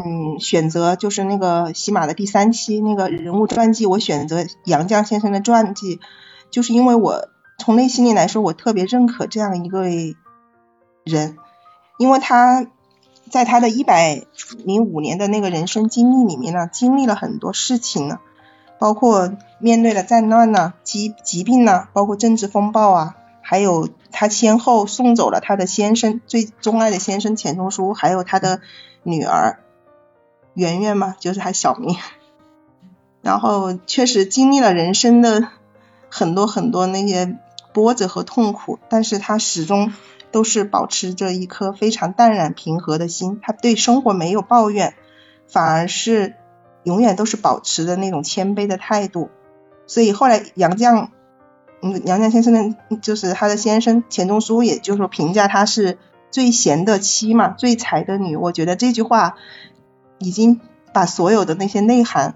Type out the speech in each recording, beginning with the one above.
嗯选择就是那个喜马的第三期那个人物传记，我选择杨绛先生的传记，就是因为我从内心里来说，我特别认可这样一个人，因为他在他的一百零五年的那个人生经历里面呢，经历了很多事情呢，包括面对了战乱呐、疾疾病呐，包括政治风暴啊，还有他先后送走了他的先生最钟爱的先生钱钟书，还有他的女儿圆圆嘛，就是他小名，然后确实经历了人生的很多很多那些波折和痛苦，但是他始终。都是保持着一颗非常淡然平和的心，他对生活没有抱怨，反而是永远都是保持着那种谦卑的态度。所以后来杨绛，嗯，杨绛先生的就是他的先生钱钟书，也就是说评价他是最贤的妻嘛，最才的女。我觉得这句话已经把所有的那些内涵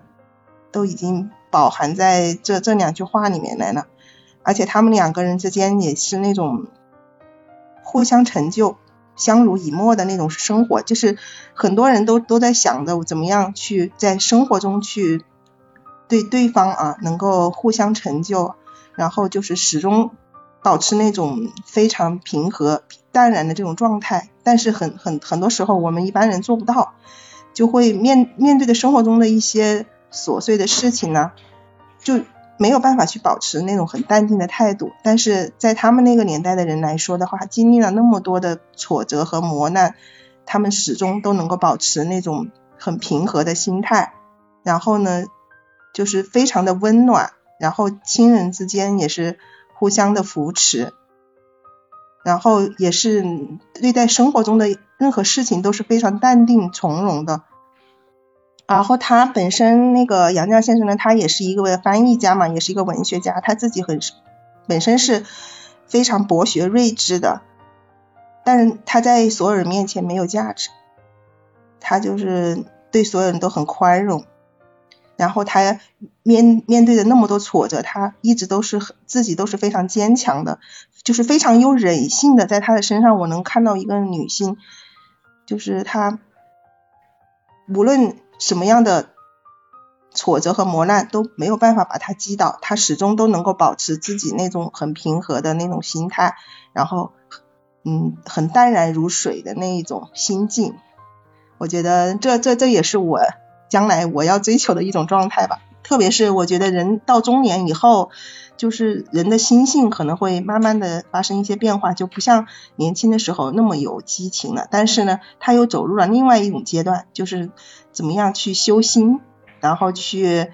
都已经饱含在这这两句话里面来了，而且他们两个人之间也是那种。互相成就、相濡以沫的那种生活，就是很多人都都在想着怎么样去在生活中去对对方啊能够互相成就，然后就是始终保持那种非常平和、淡然的这种状态。但是很很很多时候我们一般人做不到，就会面面对着生活中的一些琐碎的事情呢，就。没有办法去保持那种很淡定的态度，但是在他们那个年代的人来说的话，经历了那么多的挫折和磨难，他们始终都能够保持那种很平和的心态，然后呢，就是非常的温暖，然后亲人之间也是互相的扶持，然后也是对待生活中的任何事情都是非常淡定从容的。然后他本身那个杨绛先生呢，他也是一个翻译家嘛，也是一个文学家，他自己很本身是非常博学睿智的，但是他在所有人面前没有价值，他就是对所有人都很宽容，然后他面面对的那么多挫折，他一直都是自己都是非常坚强的，就是非常有忍性的，在他的身上我能看到一个女性，就是她无论。什么样的挫折和磨难都没有办法把他击倒，他始终都能够保持自己那种很平和的那种心态，然后嗯很淡然如水的那一种心境。我觉得这这这也是我将来我要追求的一种状态吧。特别是我觉得人到中年以后，就是人的心性可能会慢慢的发生一些变化，就不像年轻的时候那么有激情了。但是呢，他又走入了另外一种阶段，就是怎么样去修心，然后去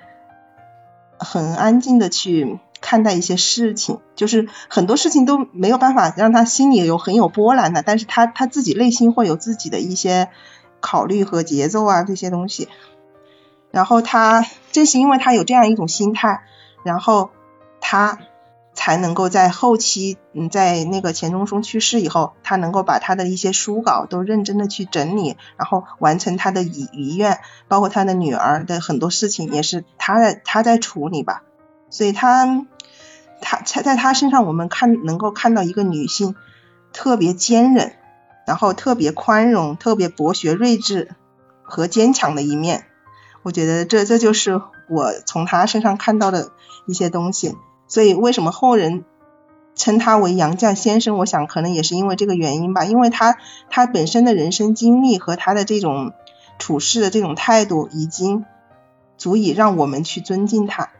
很安静的去看待一些事情，就是很多事情都没有办法让他心里有很有波澜的，但是他他自己内心会有自己的一些考虑和节奏啊这些东西。然后他正是因为他有这样一种心态，然后他才能够在后期，嗯，在那个钱钟书去世以后，他能够把他的一些书稿都认真的去整理，然后完成他的遗遗愿，包括他的女儿的很多事情也是他在他在处理吧。所以他他在在他身上，我们看能够看到一个女性特别坚韧，然后特别宽容，特别博学睿智和坚强的一面。我觉得这这就是我从他身上看到的一些东西，所以为什么后人称他为杨绛先生？我想可能也是因为这个原因吧，因为他他本身的人生经历和他的这种处事的这种态度，已经足以让我们去尊敬他。